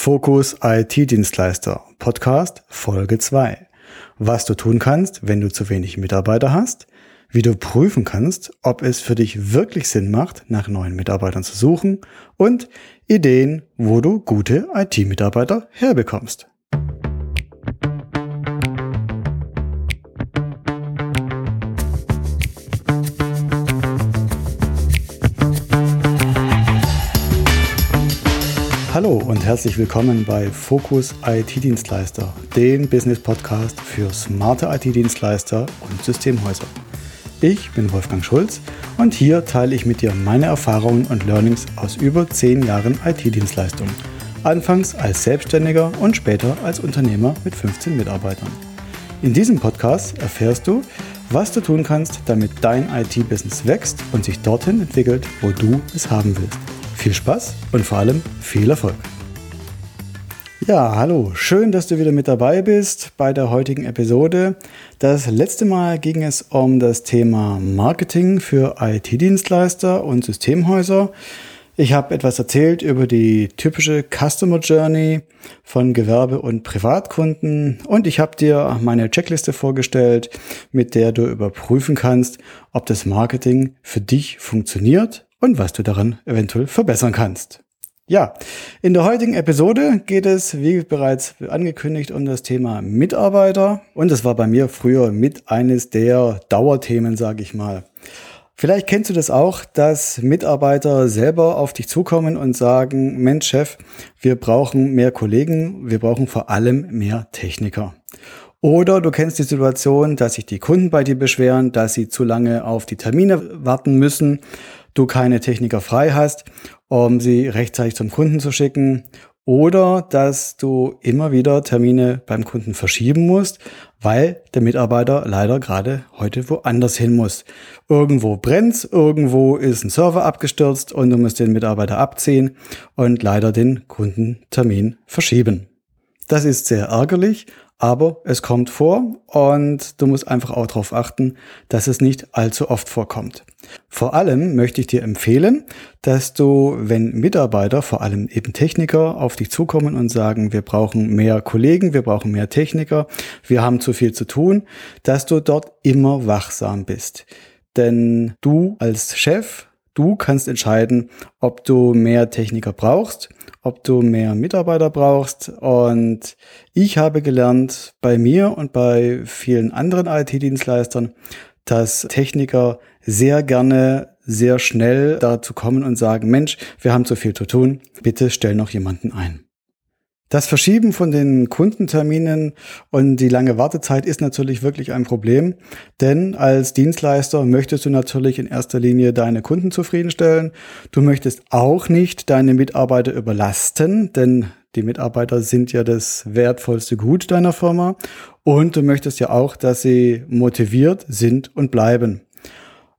Fokus IT-Dienstleister Podcast Folge 2. Was du tun kannst, wenn du zu wenig Mitarbeiter hast, wie du prüfen kannst, ob es für dich wirklich Sinn macht, nach neuen Mitarbeitern zu suchen und Ideen, wo du gute IT-Mitarbeiter herbekommst. Hallo und herzlich willkommen bei Fokus IT-Dienstleister, dem Business-Podcast für smarte IT-Dienstleister und Systemhäuser. Ich bin Wolfgang Schulz und hier teile ich mit dir meine Erfahrungen und Learnings aus über 10 Jahren IT-Dienstleistung. Anfangs als Selbstständiger und später als Unternehmer mit 15 Mitarbeitern. In diesem Podcast erfährst du, was du tun kannst, damit dein IT-Business wächst und sich dorthin entwickelt, wo du es haben willst. Viel Spaß und vor allem viel Erfolg. Ja, hallo, schön, dass du wieder mit dabei bist bei der heutigen Episode. Das letzte Mal ging es um das Thema Marketing für IT-Dienstleister und Systemhäuser. Ich habe etwas erzählt über die typische Customer Journey von Gewerbe- und Privatkunden und ich habe dir meine Checkliste vorgestellt, mit der du überprüfen kannst, ob das Marketing für dich funktioniert und was du daran eventuell verbessern kannst. Ja, in der heutigen Episode geht es, wie bereits angekündigt, um das Thema Mitarbeiter. Und es war bei mir früher mit eines der Dauerthemen, sage ich mal. Vielleicht kennst du das auch, dass Mitarbeiter selber auf dich zukommen und sagen, Mensch Chef, wir brauchen mehr Kollegen, wir brauchen vor allem mehr Techniker. Oder du kennst die Situation, dass sich die Kunden bei dir beschweren, dass sie zu lange auf die Termine warten müssen du keine Techniker frei hast, um sie rechtzeitig zum Kunden zu schicken oder dass du immer wieder Termine beim Kunden verschieben musst, weil der Mitarbeiter leider gerade heute woanders hin muss. Irgendwo brennt's, irgendwo ist ein Server abgestürzt und du musst den Mitarbeiter abziehen und leider den Kundentermin verschieben. Das ist sehr ärgerlich, aber es kommt vor und du musst einfach auch darauf achten, dass es nicht allzu oft vorkommt. Vor allem möchte ich dir empfehlen, dass du, wenn Mitarbeiter, vor allem eben Techniker, auf dich zukommen und sagen, wir brauchen mehr Kollegen, wir brauchen mehr Techniker, wir haben zu viel zu tun, dass du dort immer wachsam bist. Denn du als Chef, du kannst entscheiden, ob du mehr Techniker brauchst ob du mehr Mitarbeiter brauchst. Und ich habe gelernt bei mir und bei vielen anderen IT-Dienstleistern, dass Techniker sehr gerne sehr schnell dazu kommen und sagen, Mensch, wir haben zu viel zu tun, bitte stell noch jemanden ein. Das Verschieben von den Kundenterminen und die lange Wartezeit ist natürlich wirklich ein Problem, denn als Dienstleister möchtest du natürlich in erster Linie deine Kunden zufriedenstellen. Du möchtest auch nicht deine Mitarbeiter überlasten, denn die Mitarbeiter sind ja das wertvollste Gut deiner Firma und du möchtest ja auch, dass sie motiviert sind und bleiben.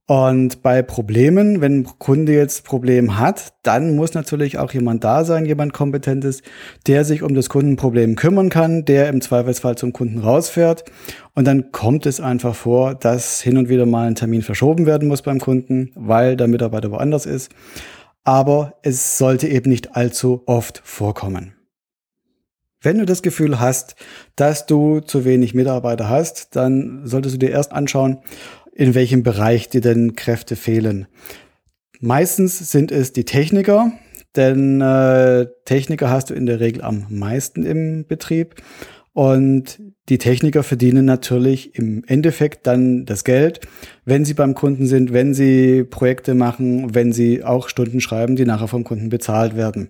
Und bei Problemen, wenn ein Kunde jetzt Problem hat, dann muss natürlich auch jemand da sein, jemand Kompetentes, der sich um das Kundenproblem kümmern kann, der im Zweifelsfall zum Kunden rausfährt. Und dann kommt es einfach vor, dass hin und wieder mal ein Termin verschoben werden muss beim Kunden, weil der Mitarbeiter woanders ist. Aber es sollte eben nicht allzu oft vorkommen. Wenn du das Gefühl hast, dass du zu wenig Mitarbeiter hast, dann solltest du dir erst anschauen, in welchem Bereich dir denn Kräfte fehlen. Meistens sind es die Techniker, denn äh, Techniker hast du in der Regel am meisten im Betrieb. Und die Techniker verdienen natürlich im Endeffekt dann das Geld, wenn sie beim Kunden sind, wenn sie Projekte machen, wenn sie auch Stunden schreiben, die nachher vom Kunden bezahlt werden.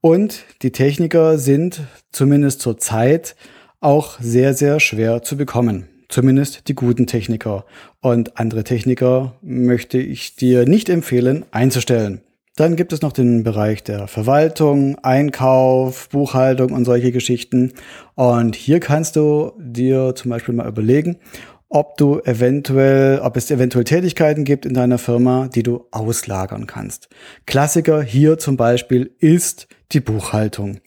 Und die Techniker sind zumindest zur Zeit auch sehr, sehr schwer zu bekommen. Zumindest die guten Techniker. Und andere Techniker möchte ich dir nicht empfehlen einzustellen. Dann gibt es noch den Bereich der Verwaltung, Einkauf, Buchhaltung und solche Geschichten. Und hier kannst du dir zum Beispiel mal überlegen, ob du eventuell, ob es eventuell Tätigkeiten gibt in deiner Firma, die du auslagern kannst. Klassiker hier zum Beispiel ist die Buchhaltung.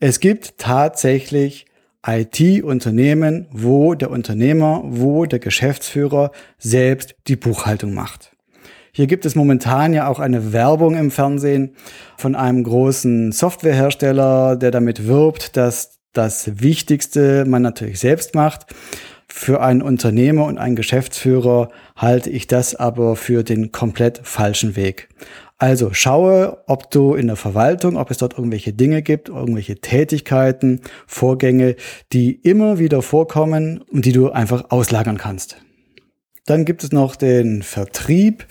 Es gibt tatsächlich IT-Unternehmen, wo der Unternehmer, wo der Geschäftsführer selbst die Buchhaltung macht. Hier gibt es momentan ja auch eine Werbung im Fernsehen von einem großen Softwarehersteller, der damit wirbt, dass das Wichtigste man natürlich selbst macht. Für einen Unternehmer und einen Geschäftsführer halte ich das aber für den komplett falschen Weg. Also schaue, ob du in der Verwaltung, ob es dort irgendwelche Dinge gibt, irgendwelche Tätigkeiten, Vorgänge, die immer wieder vorkommen und die du einfach auslagern kannst. Dann gibt es noch den Vertrieb.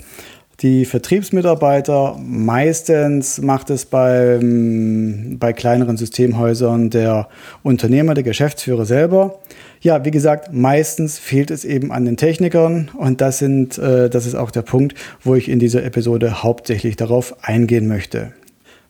Die Vertriebsmitarbeiter, meistens macht es beim, bei kleineren Systemhäusern der Unternehmer, der Geschäftsführer selber. Ja, wie gesagt, meistens fehlt es eben an den Technikern und das sind, äh, das ist auch der Punkt, wo ich in dieser Episode hauptsächlich darauf eingehen möchte.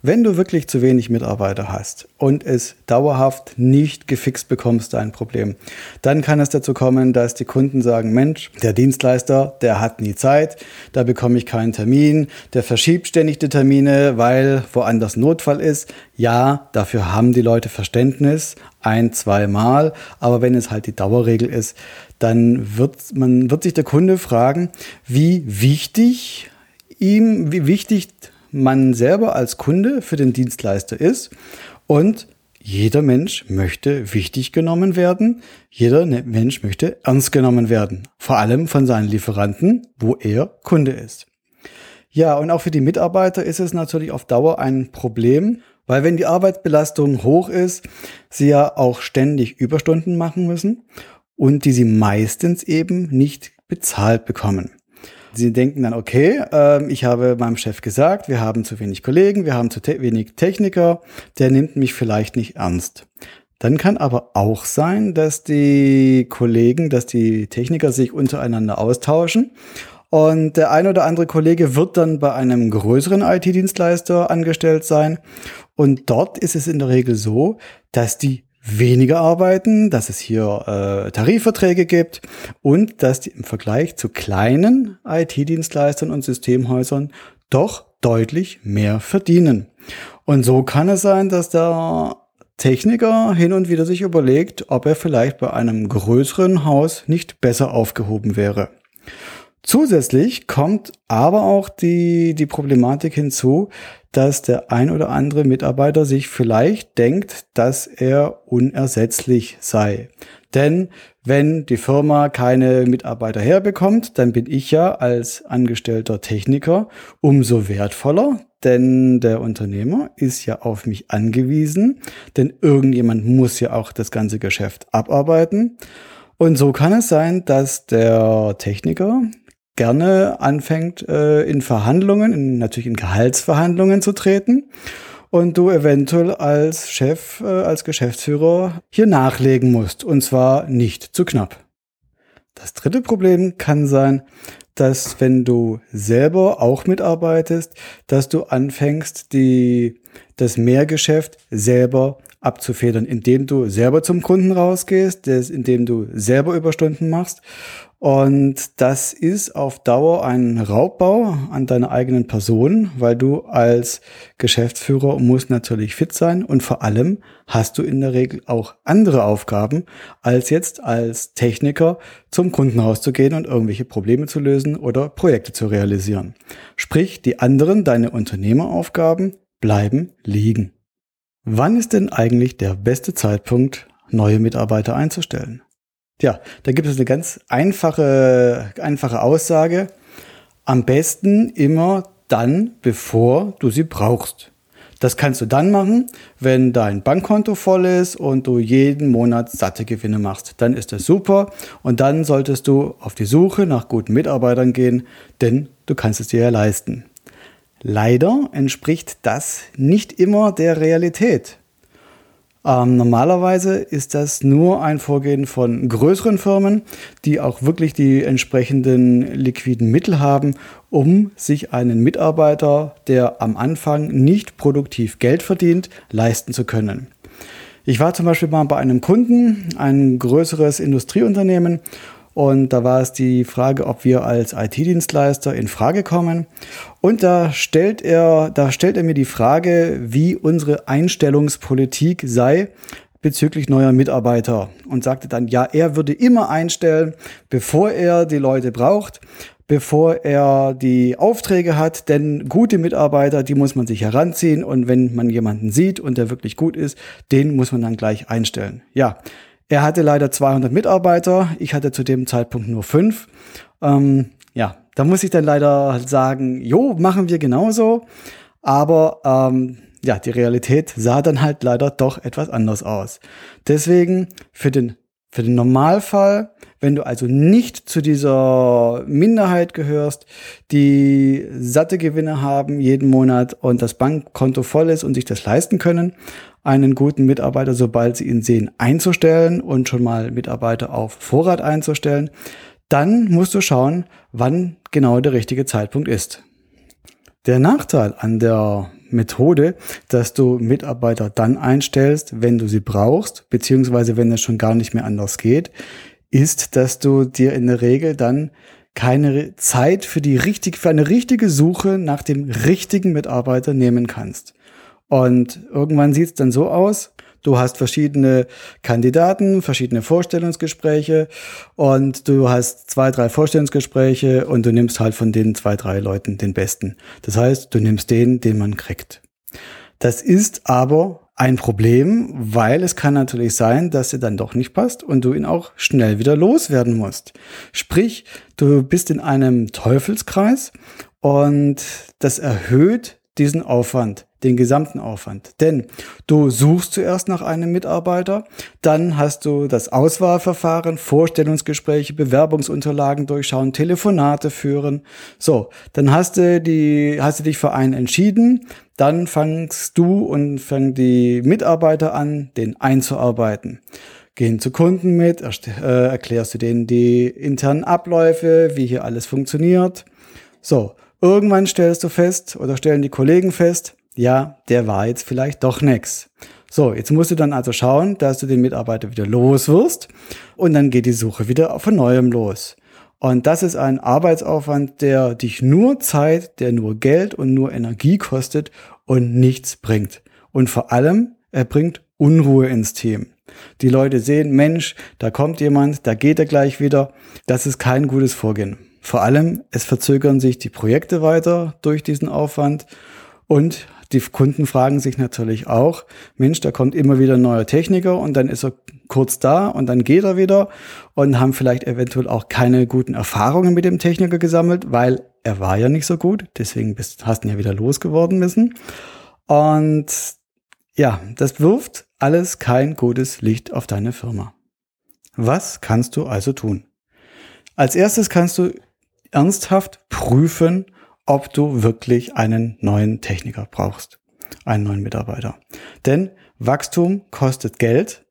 Wenn du wirklich zu wenig Mitarbeiter hast und es dauerhaft nicht gefixt bekommst, dein Problem, dann kann es dazu kommen, dass die Kunden sagen, Mensch, der Dienstleister, der hat nie Zeit, da bekomme ich keinen Termin, der verschiebt ständig die Termine, weil woanders Notfall ist. Ja, dafür haben die Leute Verständnis, ein, zwei Mal, aber wenn es halt die Dauerregel ist, dann wird man, wird sich der Kunde fragen, wie wichtig ihm, wie wichtig man selber als Kunde für den Dienstleister ist. Und jeder Mensch möchte wichtig genommen werden. Jeder ne-, Mensch möchte ernst genommen werden. Vor allem von seinen Lieferanten, wo er Kunde ist. Ja, und auch für die Mitarbeiter ist es natürlich auf Dauer ein Problem, weil wenn die Arbeitsbelastung hoch ist, sie ja auch ständig Überstunden machen müssen und die sie meistens eben nicht bezahlt bekommen. Sie denken dann, okay, äh, ich habe meinem Chef gesagt, wir haben zu wenig Kollegen, wir haben zu te wenig Techniker, der nimmt mich vielleicht nicht ernst. Dann kann aber auch sein, dass die Kollegen, dass die Techniker sich untereinander austauschen und der ein oder andere Kollege wird dann bei einem größeren IT-Dienstleister angestellt sein. Und dort ist es in der Regel so, dass die weniger arbeiten, dass es hier äh, Tarifverträge gibt und dass die im Vergleich zu kleinen IT-Dienstleistern und Systemhäusern doch deutlich mehr verdienen. Und so kann es sein, dass der Techniker hin und wieder sich überlegt, ob er vielleicht bei einem größeren Haus nicht besser aufgehoben wäre. Zusätzlich kommt aber auch die, die Problematik hinzu, dass der ein oder andere Mitarbeiter sich vielleicht denkt, dass er unersetzlich sei. Denn wenn die Firma keine Mitarbeiter herbekommt, dann bin ich ja als angestellter Techniker umso wertvoller, denn der Unternehmer ist ja auf mich angewiesen, denn irgendjemand muss ja auch das ganze Geschäft abarbeiten. Und so kann es sein, dass der Techniker gerne anfängt, äh, in Verhandlungen, in, natürlich in Gehaltsverhandlungen zu treten und du eventuell als Chef, äh, als Geschäftsführer hier nachlegen musst und zwar nicht zu knapp. Das dritte Problem kann sein, dass wenn du selber auch mitarbeitest, dass du anfängst, die, das Mehrgeschäft selber abzufedern, indem du selber zum Kunden rausgehst, indem du selber Überstunden machst und das ist auf Dauer ein Raubbau an deiner eigenen Person, weil du als Geschäftsführer musst natürlich fit sein und vor allem hast du in der Regel auch andere Aufgaben, als jetzt als Techniker zum Kundenhaus zu gehen und irgendwelche Probleme zu lösen oder Projekte zu realisieren. Sprich, die anderen, deine Unternehmeraufgaben, bleiben liegen. Wann ist denn eigentlich der beste Zeitpunkt, neue Mitarbeiter einzustellen? Ja, da gibt es eine ganz einfache, einfache Aussage. Am besten immer dann, bevor du sie brauchst. Das kannst du dann machen, wenn dein Bankkonto voll ist und du jeden Monat satte Gewinne machst. Dann ist das super und dann solltest du auf die Suche nach guten Mitarbeitern gehen, denn du kannst es dir ja leisten. Leider entspricht das nicht immer der Realität. Ähm, normalerweise ist das nur ein Vorgehen von größeren Firmen, die auch wirklich die entsprechenden liquiden Mittel haben, um sich einen Mitarbeiter, der am Anfang nicht produktiv Geld verdient, leisten zu können. Ich war zum Beispiel mal bei einem Kunden, ein größeres Industrieunternehmen, und da war es die Frage, ob wir als IT-Dienstleister in Frage kommen. Und da stellt er, da stellt er mir die Frage, wie unsere Einstellungspolitik sei bezüglich neuer Mitarbeiter und sagte dann, ja, er würde immer einstellen, bevor er die Leute braucht. bevor er die Aufträge hat, denn gute Mitarbeiter, die muss man sich heranziehen und wenn man jemanden sieht und der wirklich gut ist, den muss man dann gleich einstellen. Ja, er hatte leider 200 Mitarbeiter, ich hatte zu dem Zeitpunkt nur fünf. Ähm, ja, da muss ich dann leider sagen, jo, machen wir genauso, aber ähm, ja, die Realität sah dann halt leider doch etwas anders aus. Deswegen für den, für den Normalfall, wenn du also nicht zu dieser Minderheit gehörst, die satte Gewinne haben jeden Monat und das Bankkonto voll ist und sich das leisten können, einen guten Mitarbeiter, sobald sie ihn sehen, einzustellen und schon mal Mitarbeiter auf Vorrat einzustellen, dann musst du schauen, wann genau der richtige Zeitpunkt ist. Der Nachteil an der Methode, dass du Mitarbeiter dann einstellst, wenn du sie brauchst, beziehungsweise wenn es schon gar nicht mehr anders geht, ist, dass du dir in der Regel dann keine Zeit für die richtig, für eine richtige Suche nach dem richtigen Mitarbeiter nehmen kannst. Und irgendwann sieht es dann so aus, Du hast verschiedene Kandidaten, verschiedene Vorstellungsgespräche und du hast zwei, drei Vorstellungsgespräche und du nimmst halt von den zwei, drei Leuten den besten. Das heißt, du nimmst den, den man kriegt. Das ist aber ein Problem, weil es kann natürlich sein, dass er dann doch nicht passt und du ihn auch schnell wieder loswerden musst. Sprich, du bist in einem Teufelskreis und das erhöht diesen Aufwand den gesamten Aufwand. Denn du suchst zuerst nach einem Mitarbeiter, dann hast du das Auswahlverfahren, Vorstellungsgespräche, Bewerbungsunterlagen durchschauen, Telefonate führen. So, dann hast du die, hast du dich für einen entschieden, dann fangst du und fangen die Mitarbeiter an, den einzuarbeiten. Gehen zu Kunden mit, äh, erklärst du denen die internen Abläufe, wie hier alles funktioniert. So, irgendwann stellst du fest oder stellen die Kollegen fest, ja, der war jetzt vielleicht doch nix. So, jetzt musst du dann also schauen, dass du den Mitarbeiter wieder los wirst und dann geht die Suche wieder von neuem los. Und das ist ein Arbeitsaufwand, der dich nur Zeit, der nur Geld und nur Energie kostet und nichts bringt. Und vor allem, er bringt Unruhe ins Team. Die Leute sehen, Mensch, da kommt jemand, da geht er gleich wieder. Das ist kein gutes Vorgehen. Vor allem, es verzögern sich die Projekte weiter durch diesen Aufwand und die Kunden fragen sich natürlich auch, Mensch, da kommt immer wieder ein neuer Techniker und dann ist er kurz da und dann geht er wieder und haben vielleicht eventuell auch keine guten Erfahrungen mit dem Techniker gesammelt, weil er war ja nicht so gut, deswegen bist, hast du ihn ja wieder losgeworden müssen. Und ja, das wirft alles kein gutes Licht auf deine Firma. Was kannst du also tun? Als erstes kannst du ernsthaft prüfen, ob du wirklich einen neuen Techniker brauchst, einen neuen Mitarbeiter. Denn Wachstum kostet Geld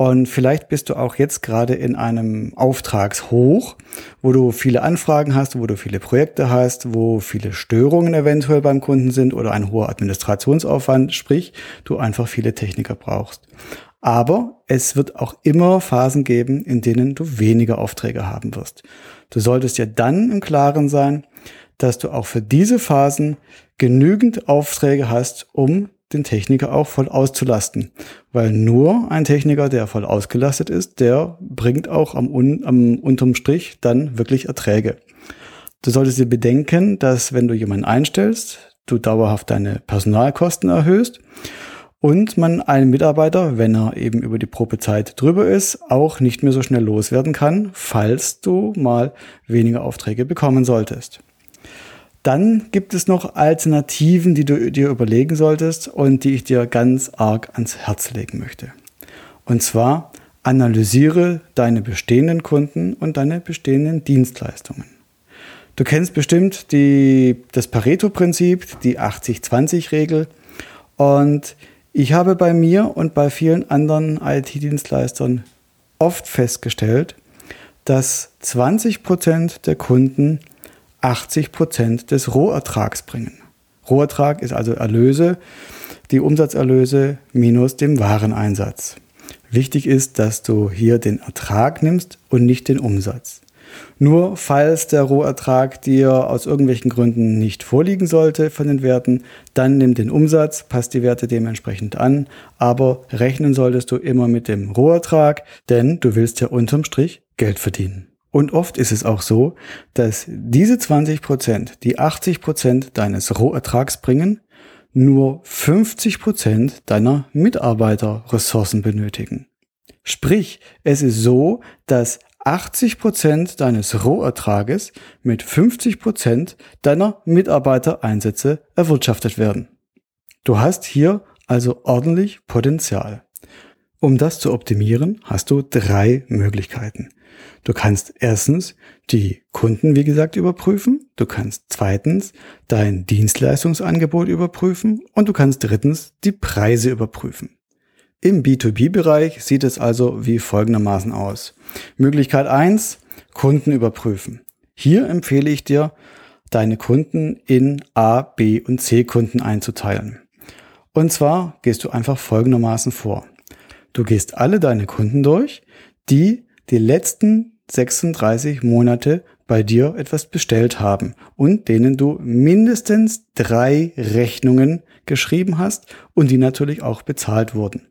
und vielleicht bist du auch jetzt gerade in einem Auftragshoch, wo du viele Anfragen hast, wo du viele Projekte hast, wo viele Störungen eventuell beim Kunden sind oder ein hoher Administrationsaufwand, sprich, du einfach viele Techniker brauchst. Aber es wird auch immer Phasen geben, in denen du weniger Aufträge haben wirst. Du solltest ja dann im Klaren sein, dass du auch für diese Phasen genügend Aufträge hast, um den Techniker auch voll auszulasten. Weil nur ein Techniker, der voll ausgelastet ist, der bringt auch am, am unterm Strich dann wirklich Erträge. Du solltest dir bedenken, dass wenn du jemanden einstellst, du dauerhaft deine Personalkosten erhöhst und man einen Mitarbeiter, wenn er eben über die Probezeit drüber ist, auch nicht mehr so schnell loswerden kann, falls du mal weniger Aufträge bekommen solltest. Dann gibt es noch Alternativen, die du dir überlegen solltest und die ich dir ganz arg ans Herz legen möchte. Und zwar analysiere deine bestehenden Kunden und deine bestehenden Dienstleistungen. Du kennst bestimmt die, das Pareto-Prinzip, die 80-20-Regel. Und ich habe bei mir und bei vielen anderen IT-Dienstleistern oft festgestellt, dass 20 Prozent der Kunden 80 Prozent des Rohertrags bringen. Rohertrag ist also Erlöse, die Umsatzerlöse minus dem Wareneinsatz. Wichtig ist, dass du hier den Ertrag nimmst und nicht den Umsatz. Nur falls der Rohertrag dir aus irgendwelchen Gründen nicht vorliegen sollte von den Werten, dann nimm den Umsatz, passt die Werte dementsprechend an, aber rechnen solltest du immer mit dem Rohertrag, denn du willst ja unterm Strich Geld verdienen. Und oft ist es auch so, dass diese 20 Prozent, die 80 Prozent deines Rohertrags bringen, nur 50 Prozent deiner Mitarbeiterressourcen benötigen. Sprich, es ist so, dass 80 Prozent deines Rohertrages mit 50 Prozent deiner Mitarbeitereinsätze erwirtschaftet werden. Du hast hier also ordentlich Potenzial. Um das zu optimieren, hast du drei Möglichkeiten. Du kannst erstens die Kunden, wie gesagt, überprüfen. Du kannst zweitens dein Dienstleistungsangebot überprüfen. Und du kannst drittens die Preise überprüfen. Im B2B-Bereich sieht es also wie folgendermaßen aus. Möglichkeit eins: Kunden überprüfen. Hier empfehle ich dir, deine Kunden in A, B und C Kunden einzuteilen. Und zwar gehst du einfach folgendermaßen vor. Du gehst alle deine Kunden durch, die die letzten 36 Monate bei dir etwas bestellt haben und denen du mindestens drei Rechnungen geschrieben hast und die natürlich auch bezahlt wurden.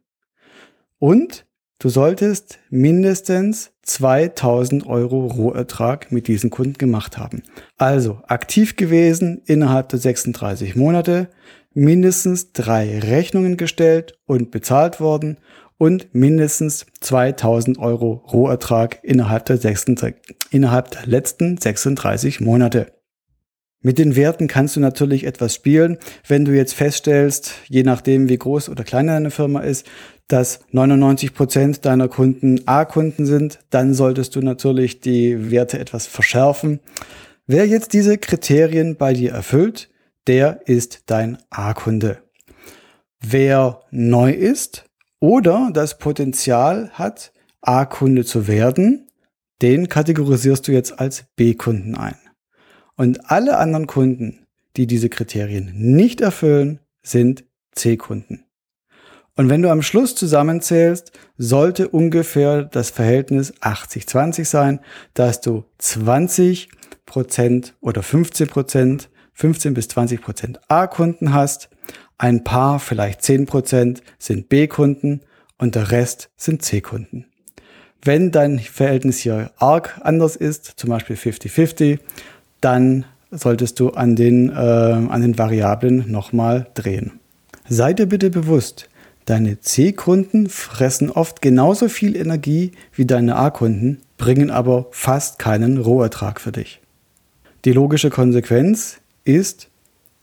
Und du solltest mindestens 2000 Euro Rohertrag mit diesen Kunden gemacht haben. Also aktiv gewesen innerhalb der 36 Monate, mindestens drei Rechnungen gestellt und bezahlt worden und mindestens 2000 Euro Rohertrag innerhalb der, sechsten, innerhalb der letzten 36 Monate. Mit den Werten kannst du natürlich etwas spielen. Wenn du jetzt feststellst, je nachdem wie groß oder klein deine Firma ist, dass 99 Prozent deiner Kunden A-Kunden sind, dann solltest du natürlich die Werte etwas verschärfen. Wer jetzt diese Kriterien bei dir erfüllt, der ist dein A-Kunde. Wer neu ist, oder das Potenzial hat, A-Kunde zu werden, den kategorisierst du jetzt als B-Kunden ein. Und alle anderen Kunden, die diese Kriterien nicht erfüllen, sind C-Kunden. Und wenn du am Schluss zusammenzählst, sollte ungefähr das Verhältnis 80-20 sein, dass du 20 Prozent oder 15 Prozent, 15 bis 20 Prozent A-Kunden hast ein paar, vielleicht 10% sind B-Kunden und der Rest sind C-Kunden. Wenn dein Verhältnis hier arg anders ist, zum Beispiel 50-50, dann solltest du an den, äh, an den Variablen nochmal drehen. Sei dir bitte bewusst, deine C-Kunden fressen oft genauso viel Energie wie deine A-Kunden, bringen aber fast keinen Rohertrag für dich. Die logische Konsequenz ist,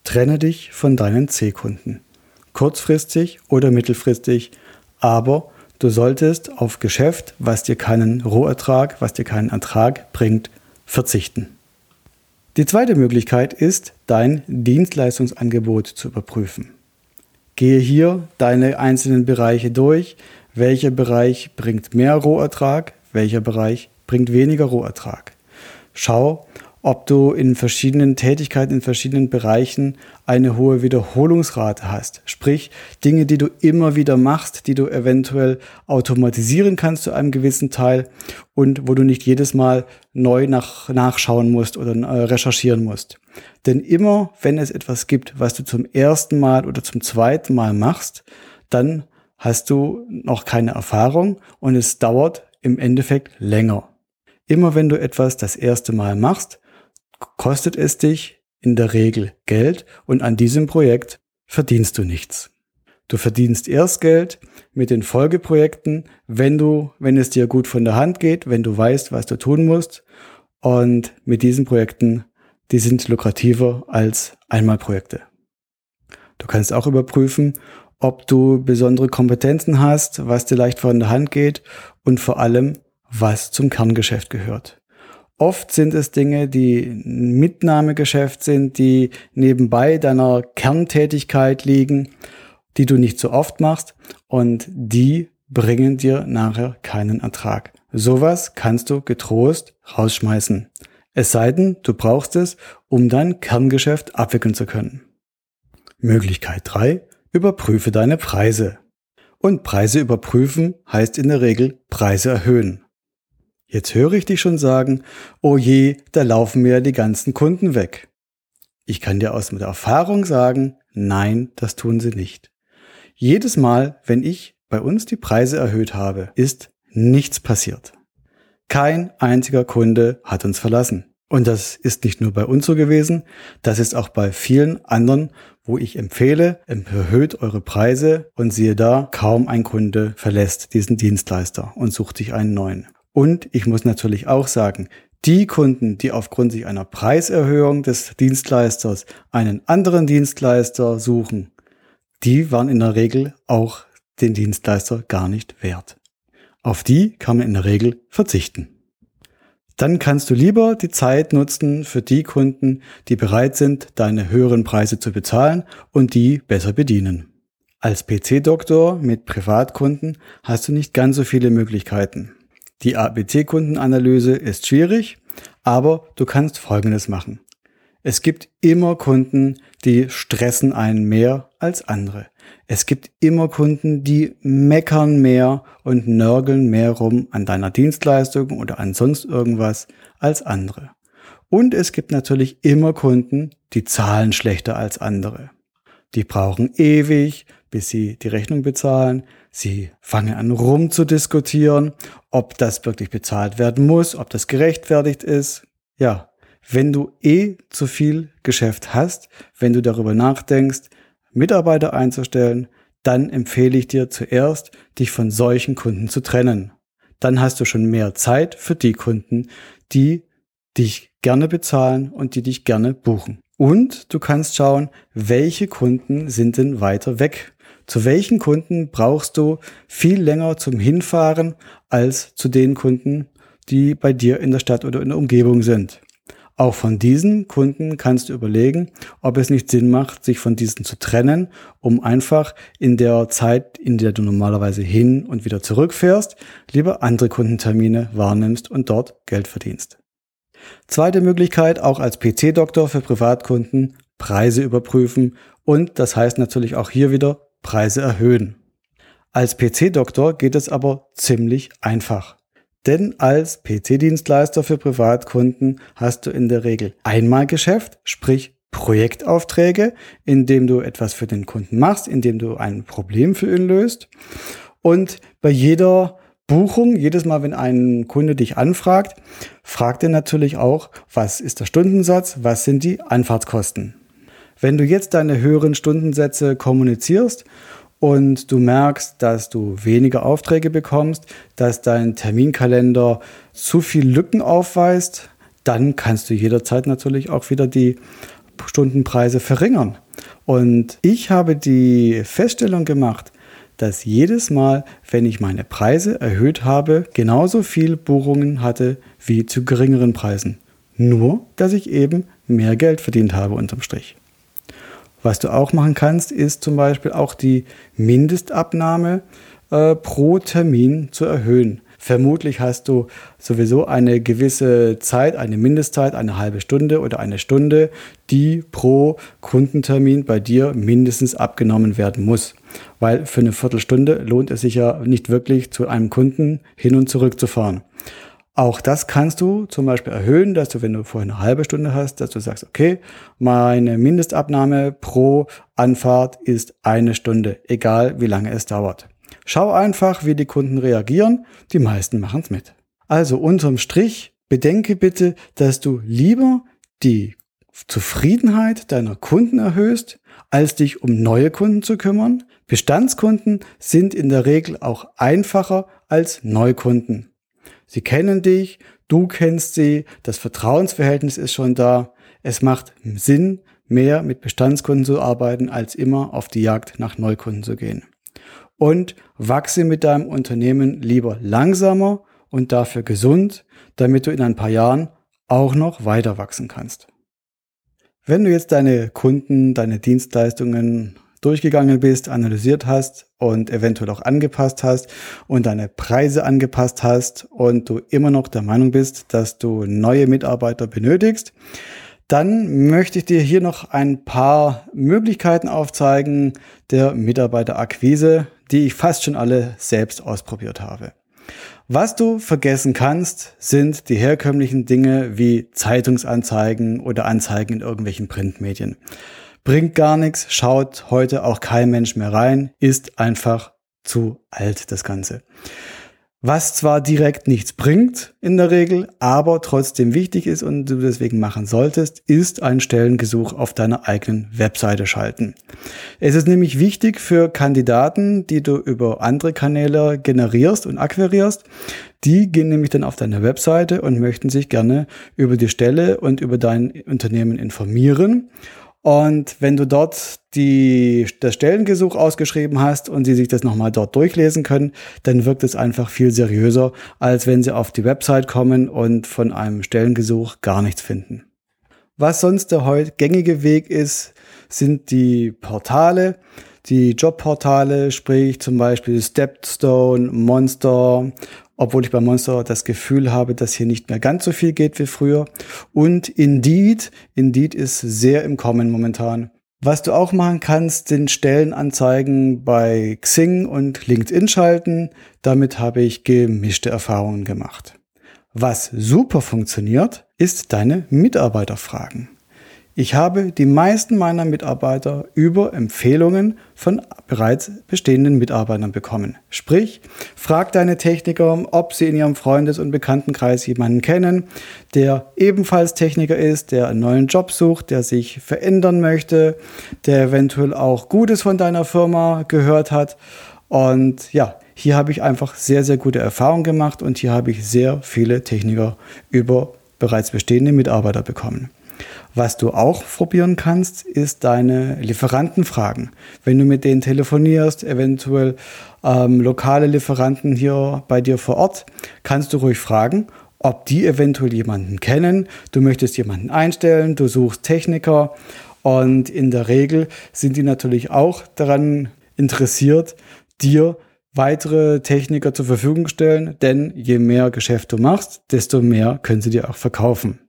Trenne dich von deinen C-Kunden. Kurzfristig oder mittelfristig, aber du solltest auf Geschäft, was dir keinen Rohertrag, was dir keinen Ertrag bringt, verzichten. Die zweite Möglichkeit ist, dein Dienstleistungsangebot zu überprüfen. Gehe hier deine einzelnen Bereiche durch. Welcher Bereich bringt mehr Rohertrag? Welcher Bereich bringt weniger Rohertrag? Schau, ob du in verschiedenen Tätigkeiten, in verschiedenen Bereichen eine hohe Wiederholungsrate hast. Sprich, Dinge, die du immer wieder machst, die du eventuell automatisieren kannst zu einem gewissen Teil und wo du nicht jedes Mal neu nach, nachschauen musst oder äh, recherchieren musst. Denn immer, wenn es etwas gibt, was du zum ersten Mal oder zum zweiten Mal machst, dann hast du noch keine Erfahrung und es dauert im Endeffekt länger. Immer wenn du etwas das erste Mal machst, kostet es dich in der Regel Geld und an diesem Projekt verdienst du nichts. Du verdienst erst Geld mit den Folgeprojekten, wenn du, wenn es dir gut von der Hand geht, wenn du weißt, was du tun musst. Und mit diesen Projekten, die sind lukrativer als Einmalprojekte. Du kannst auch überprüfen, ob du besondere Kompetenzen hast, was dir leicht von der Hand geht und vor allem, was zum Kerngeschäft gehört. Oft sind es Dinge, die Mitnahmegeschäft sind, die nebenbei deiner Kerntätigkeit liegen, die du nicht so oft machst und die bringen dir nachher keinen Ertrag. Sowas kannst du getrost rausschmeißen. Es sei denn, du brauchst es, um dein Kerngeschäft abwickeln zu können. Möglichkeit 3. Überprüfe deine Preise. Und Preise überprüfen heißt in der Regel Preise erhöhen. Jetzt höre ich dich schon sagen, oh je, da laufen mir die ganzen Kunden weg. Ich kann dir aus der Erfahrung sagen, nein, das tun sie nicht. Jedes Mal, wenn ich bei uns die Preise erhöht habe, ist nichts passiert. Kein einziger Kunde hat uns verlassen. Und das ist nicht nur bei uns so gewesen, das ist auch bei vielen anderen, wo ich empfehle, erhöht eure Preise und siehe da, kaum ein Kunde verlässt diesen Dienstleister und sucht sich einen neuen. Und ich muss natürlich auch sagen, die Kunden, die aufgrund sich einer Preiserhöhung des Dienstleisters einen anderen Dienstleister suchen, die waren in der Regel auch den Dienstleister gar nicht wert. Auf die kann man in der Regel verzichten. Dann kannst du lieber die Zeit nutzen für die Kunden, die bereit sind, deine höheren Preise zu bezahlen und die besser bedienen. Als PC-Doktor mit Privatkunden hast du nicht ganz so viele Möglichkeiten. Die ABC-Kundenanalyse ist schwierig, aber du kannst Folgendes machen. Es gibt immer Kunden, die stressen einen mehr als andere. Es gibt immer Kunden, die meckern mehr und nörgeln mehr rum an deiner Dienstleistung oder an sonst irgendwas als andere. Und es gibt natürlich immer Kunden, die zahlen schlechter als andere. Die brauchen ewig, bis sie die Rechnung bezahlen. Sie fangen an rum zu diskutieren, ob das wirklich bezahlt werden muss, ob das gerechtfertigt ist. Ja, wenn du eh zu viel Geschäft hast, wenn du darüber nachdenkst, Mitarbeiter einzustellen, dann empfehle ich dir zuerst, dich von solchen Kunden zu trennen. Dann hast du schon mehr Zeit für die Kunden, die dich gerne bezahlen und die dich gerne buchen. Und du kannst schauen, welche Kunden sind denn weiter weg. Zu welchen Kunden brauchst du viel länger zum Hinfahren als zu den Kunden, die bei dir in der Stadt oder in der Umgebung sind. Auch von diesen Kunden kannst du überlegen, ob es nicht Sinn macht, sich von diesen zu trennen, um einfach in der Zeit, in der du normalerweise hin und wieder zurückfährst, lieber andere Kundentermine wahrnimmst und dort Geld verdienst. Zweite Möglichkeit, auch als PC-Doktor für Privatkunden, Preise überprüfen und das heißt natürlich auch hier wieder Preise erhöhen. Als PC-Doktor geht es aber ziemlich einfach. Denn als PC-Dienstleister für Privatkunden hast du in der Regel Einmalgeschäft, sprich Projektaufträge, indem du etwas für den Kunden machst, indem du ein Problem für ihn löst. Und bei jeder Buchung, jedes Mal, wenn ein Kunde dich anfragt, fragt er natürlich auch, was ist der Stundensatz, was sind die Anfahrtskosten. Wenn du jetzt deine höheren Stundensätze kommunizierst und du merkst, dass du weniger Aufträge bekommst, dass dein Terminkalender zu viel Lücken aufweist, dann kannst du jederzeit natürlich auch wieder die Stundenpreise verringern. Und ich habe die Feststellung gemacht, dass jedes Mal, wenn ich meine Preise erhöht habe, genauso viel Buchungen hatte wie zu geringeren Preisen. Nur, dass ich eben mehr Geld verdient habe unterm Strich. Was du auch machen kannst, ist zum Beispiel auch die Mindestabnahme äh, pro Termin zu erhöhen. Vermutlich hast du sowieso eine gewisse Zeit, eine Mindestzeit, eine halbe Stunde oder eine Stunde, die pro Kundentermin bei dir mindestens abgenommen werden muss. Weil für eine Viertelstunde lohnt es sich ja nicht wirklich, zu einem Kunden hin und zurück zu fahren. Auch das kannst du zum Beispiel erhöhen, dass du, wenn du vorher eine halbe Stunde hast, dass du sagst, okay, meine Mindestabnahme pro Anfahrt ist eine Stunde, egal wie lange es dauert. Schau einfach, wie die Kunden reagieren. Die meisten machen es mit. Also unterm Strich, bedenke bitte, dass du lieber die Zufriedenheit deiner Kunden erhöhst, als dich um neue Kunden zu kümmern. Bestandskunden sind in der Regel auch einfacher als Neukunden. Sie kennen dich, du kennst sie, das Vertrauensverhältnis ist schon da. Es macht Sinn, mehr mit Bestandskunden zu arbeiten, als immer auf die Jagd nach Neukunden zu gehen. Und wachse mit deinem Unternehmen lieber langsamer und dafür gesund, damit du in ein paar Jahren auch noch weiter wachsen kannst. Wenn du jetzt deine Kunden, deine Dienstleistungen durchgegangen bist, analysiert hast und eventuell auch angepasst hast und deine Preise angepasst hast und du immer noch der Meinung bist, dass du neue Mitarbeiter benötigst, dann möchte ich dir hier noch ein paar Möglichkeiten aufzeigen der Mitarbeiterakquise, die ich fast schon alle selbst ausprobiert habe. Was du vergessen kannst, sind die herkömmlichen Dinge wie Zeitungsanzeigen oder Anzeigen in irgendwelchen Printmedien. Bringt gar nichts, schaut heute auch kein Mensch mehr rein, ist einfach zu alt das Ganze. was zwar direkt nichts bringt in der Regel, aber trotzdem wichtig ist und du deswegen machen solltest, ist ein Stellengesuch auf deiner eigenen Webseite schalten. Es ist nämlich wichtig für Kandidaten, die du über andere Kanäle generierst und akquirierst. Die gehen nämlich dann auf deine Webseite und möchten sich gerne über die Stelle und über dein Unternehmen informieren und wenn du dort die, das Stellengesuch ausgeschrieben hast und sie sich das nochmal dort durchlesen können, dann wirkt es einfach viel seriöser, als wenn sie auf die Website kommen und von einem Stellengesuch gar nichts finden. Was sonst der heute gängige Weg ist, sind die Portale, die Jobportale, sprich zum Beispiel Stepstone, Monster obwohl ich bei Monster das Gefühl habe, dass hier nicht mehr ganz so viel geht wie früher. Und Indeed, Indeed ist sehr im Kommen momentan. Was du auch machen kannst, sind Stellenanzeigen bei Xing und LinkedIn schalten. Damit habe ich gemischte Erfahrungen gemacht. Was super funktioniert, ist deine Mitarbeiterfragen. Ich habe die meisten meiner Mitarbeiter über Empfehlungen von bereits bestehenden Mitarbeitern bekommen. Sprich, frag deine Techniker, ob sie in ihrem Freundes- und Bekanntenkreis jemanden kennen, der ebenfalls Techniker ist, der einen neuen Job sucht, der sich verändern möchte, der eventuell auch Gutes von deiner Firma gehört hat. Und ja, hier habe ich einfach sehr, sehr gute Erfahrungen gemacht und hier habe ich sehr viele Techniker über bereits bestehende Mitarbeiter bekommen. Was du auch probieren kannst, ist deine Lieferanten fragen. Wenn du mit denen telefonierst, eventuell ähm, lokale Lieferanten hier bei dir vor Ort, kannst du ruhig fragen, ob die eventuell jemanden kennen. Du möchtest jemanden einstellen, du suchst Techniker und in der Regel sind die natürlich auch daran interessiert, dir weitere Techniker zur Verfügung stellen, denn je mehr Geschäft du machst, desto mehr können sie dir auch verkaufen.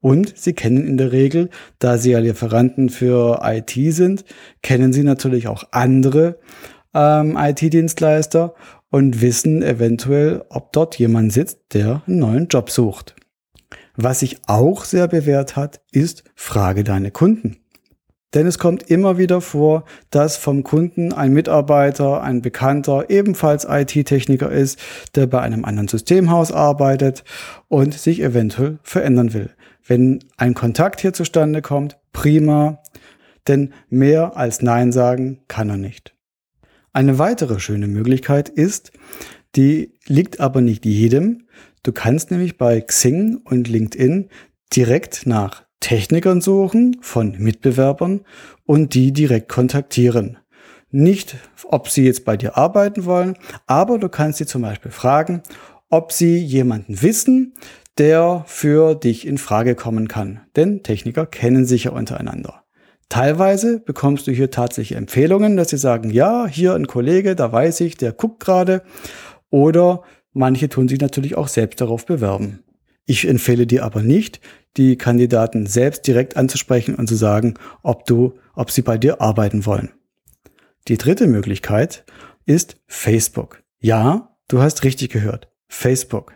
Und sie kennen in der Regel, da sie ja Lieferanten für IT sind, kennen sie natürlich auch andere ähm, IT-Dienstleister und wissen eventuell, ob dort jemand sitzt, der einen neuen Job sucht. Was sich auch sehr bewährt hat, ist Frage deine Kunden. Denn es kommt immer wieder vor, dass vom Kunden ein Mitarbeiter, ein Bekannter, ebenfalls IT-Techniker ist, der bei einem anderen Systemhaus arbeitet und sich eventuell verändern will. Wenn ein Kontakt hier zustande kommt, prima, denn mehr als Nein sagen kann er nicht. Eine weitere schöne Möglichkeit ist, die liegt aber nicht jedem. Du kannst nämlich bei Xing und LinkedIn direkt nach Technikern suchen von Mitbewerbern und die direkt kontaktieren. Nicht, ob sie jetzt bei dir arbeiten wollen, aber du kannst sie zum Beispiel fragen, ob sie jemanden wissen, der für dich in Frage kommen kann. Denn Techniker kennen sich ja untereinander. Teilweise bekommst du hier tatsächlich Empfehlungen, dass sie sagen, ja, hier ein Kollege, da weiß ich, der guckt gerade. Oder manche tun sich natürlich auch selbst darauf bewerben. Ich empfehle dir aber nicht, die Kandidaten selbst direkt anzusprechen und zu sagen, ob du, ob sie bei dir arbeiten wollen. Die dritte Möglichkeit ist Facebook. Ja, du hast richtig gehört. Facebook.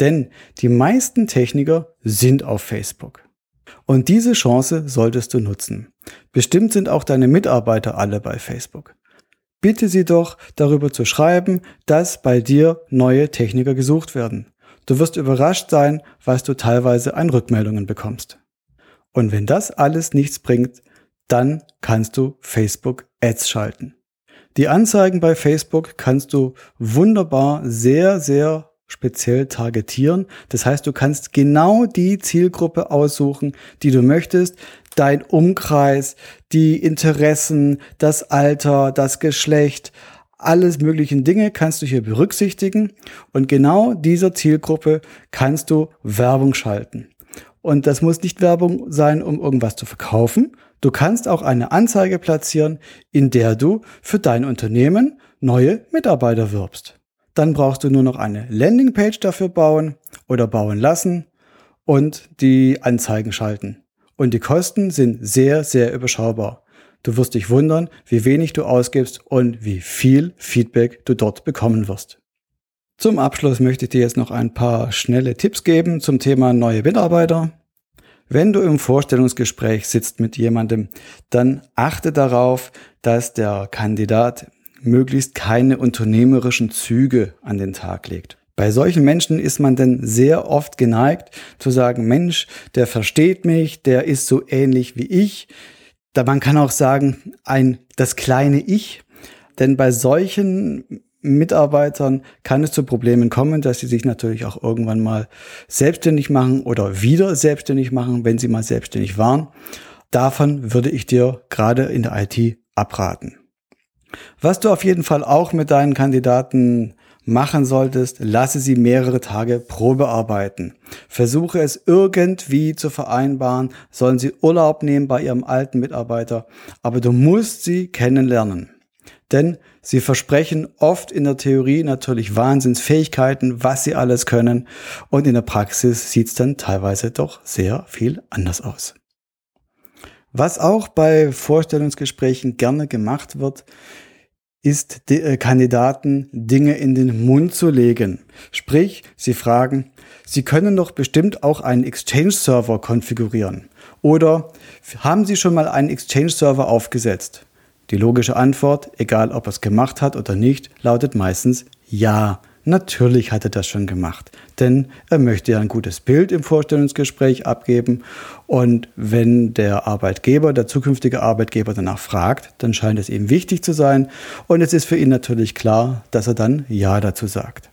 Denn die meisten Techniker sind auf Facebook. Und diese Chance solltest du nutzen. Bestimmt sind auch deine Mitarbeiter alle bei Facebook. Bitte sie doch darüber zu schreiben, dass bei dir neue Techniker gesucht werden. Du wirst überrascht sein, was du teilweise an Rückmeldungen bekommst. Und wenn das alles nichts bringt, dann kannst du Facebook Ads schalten. Die Anzeigen bei Facebook kannst du wunderbar sehr, sehr speziell targetieren. Das heißt, du kannst genau die Zielgruppe aussuchen, die du möchtest, dein Umkreis, die Interessen, das Alter, das Geschlecht, alles möglichen Dinge kannst du hier berücksichtigen und genau dieser Zielgruppe kannst du Werbung schalten. Und das muss nicht Werbung sein, um irgendwas zu verkaufen. Du kannst auch eine Anzeige platzieren, in der du für dein Unternehmen neue Mitarbeiter wirbst. Dann brauchst du nur noch eine Landingpage dafür bauen oder bauen lassen und die Anzeigen schalten. Und die Kosten sind sehr, sehr überschaubar. Du wirst dich wundern, wie wenig du ausgibst und wie viel Feedback du dort bekommen wirst. Zum Abschluss möchte ich dir jetzt noch ein paar schnelle Tipps geben zum Thema neue Mitarbeiter. Wenn du im Vorstellungsgespräch sitzt mit jemandem, dann achte darauf, dass der Kandidat möglichst keine unternehmerischen Züge an den Tag legt. Bei solchen Menschen ist man denn sehr oft geneigt zu sagen, Mensch, der versteht mich, der ist so ähnlich wie ich. Da man kann auch sagen, ein, das kleine Ich. Denn bei solchen Mitarbeitern kann es zu Problemen kommen, dass sie sich natürlich auch irgendwann mal selbstständig machen oder wieder selbstständig machen, wenn sie mal selbstständig waren. Davon würde ich dir gerade in der IT abraten. Was du auf jeden Fall auch mit deinen Kandidaten machen solltest, lasse sie mehrere Tage Probe arbeiten. Versuche es irgendwie zu vereinbaren, sollen sie Urlaub nehmen bei ihrem alten Mitarbeiter, aber du musst sie kennenlernen. Denn sie versprechen oft in der Theorie natürlich Wahnsinnsfähigkeiten, was sie alles können. Und in der Praxis sieht es dann teilweise doch sehr viel anders aus. Was auch bei Vorstellungsgesprächen gerne gemacht wird, ist äh, Kandidaten Dinge in den Mund zu legen. Sprich, sie fragen, Sie können doch bestimmt auch einen Exchange-Server konfigurieren. Oder haben Sie schon mal einen Exchange-Server aufgesetzt? Die logische Antwort, egal ob er es gemacht hat oder nicht, lautet meistens ja. Natürlich hat er das schon gemacht, denn er möchte ja ein gutes Bild im Vorstellungsgespräch abgeben und wenn der Arbeitgeber, der zukünftige Arbeitgeber danach fragt, dann scheint es ihm wichtig zu sein und es ist für ihn natürlich klar, dass er dann Ja dazu sagt.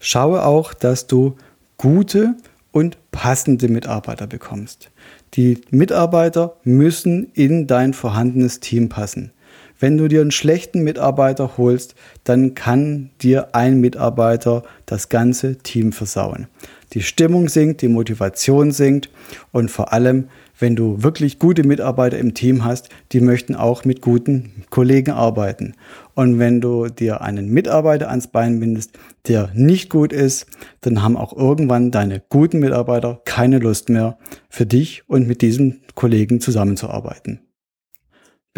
Schaue auch, dass du gute und passende Mitarbeiter bekommst. Die Mitarbeiter müssen in dein vorhandenes Team passen. Wenn du dir einen schlechten Mitarbeiter holst, dann kann dir ein Mitarbeiter das ganze Team versauen. Die Stimmung sinkt, die Motivation sinkt und vor allem, wenn du wirklich gute Mitarbeiter im Team hast, die möchten auch mit guten Kollegen arbeiten. Und wenn du dir einen Mitarbeiter ans Bein bindest, der nicht gut ist, dann haben auch irgendwann deine guten Mitarbeiter keine Lust mehr für dich und mit diesen Kollegen zusammenzuarbeiten.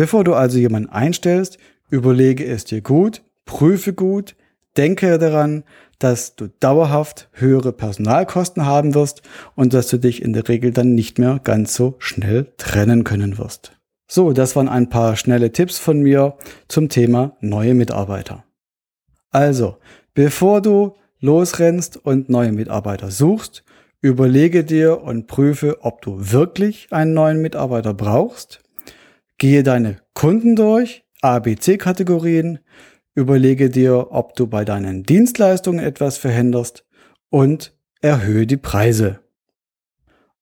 Bevor du also jemanden einstellst, überlege es dir gut, prüfe gut, denke daran, dass du dauerhaft höhere Personalkosten haben wirst und dass du dich in der Regel dann nicht mehr ganz so schnell trennen können wirst. So, das waren ein paar schnelle Tipps von mir zum Thema neue Mitarbeiter. Also, bevor du losrennst und neue Mitarbeiter suchst, überlege dir und prüfe, ob du wirklich einen neuen Mitarbeiter brauchst Gehe deine Kunden durch, ABC-Kategorien, überlege dir, ob du bei deinen Dienstleistungen etwas verhinderst und erhöhe die Preise.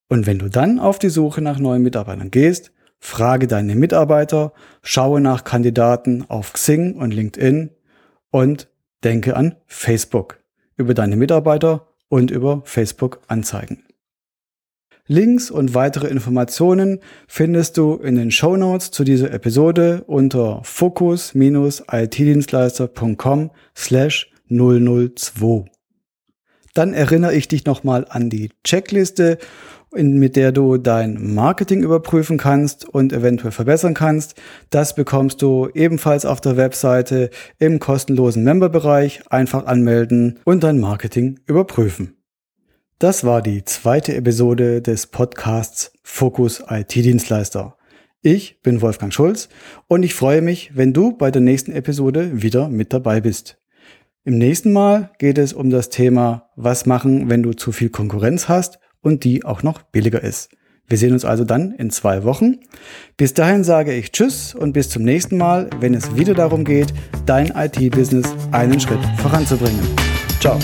Und wenn du dann auf die Suche nach neuen Mitarbeitern gehst, frage deine Mitarbeiter, schaue nach Kandidaten auf Xing und LinkedIn und denke an Facebook über deine Mitarbeiter und über Facebook Anzeigen. Links und weitere Informationen findest du in den Show Notes zu dieser Episode unter focus-itdienstleister.com slash 002. Dann erinnere ich dich nochmal an die Checkliste, mit der du dein Marketing überprüfen kannst und eventuell verbessern kannst. Das bekommst du ebenfalls auf der Webseite im kostenlosen Memberbereich. Einfach anmelden und dein Marketing überprüfen. Das war die zweite Episode des Podcasts Fokus IT-Dienstleister. Ich bin Wolfgang Schulz und ich freue mich, wenn du bei der nächsten Episode wieder mit dabei bist. Im nächsten Mal geht es um das Thema, was machen, wenn du zu viel Konkurrenz hast und die auch noch billiger ist. Wir sehen uns also dann in zwei Wochen. Bis dahin sage ich Tschüss und bis zum nächsten Mal, wenn es wieder darum geht, dein IT-Business einen Schritt voranzubringen. Ciao.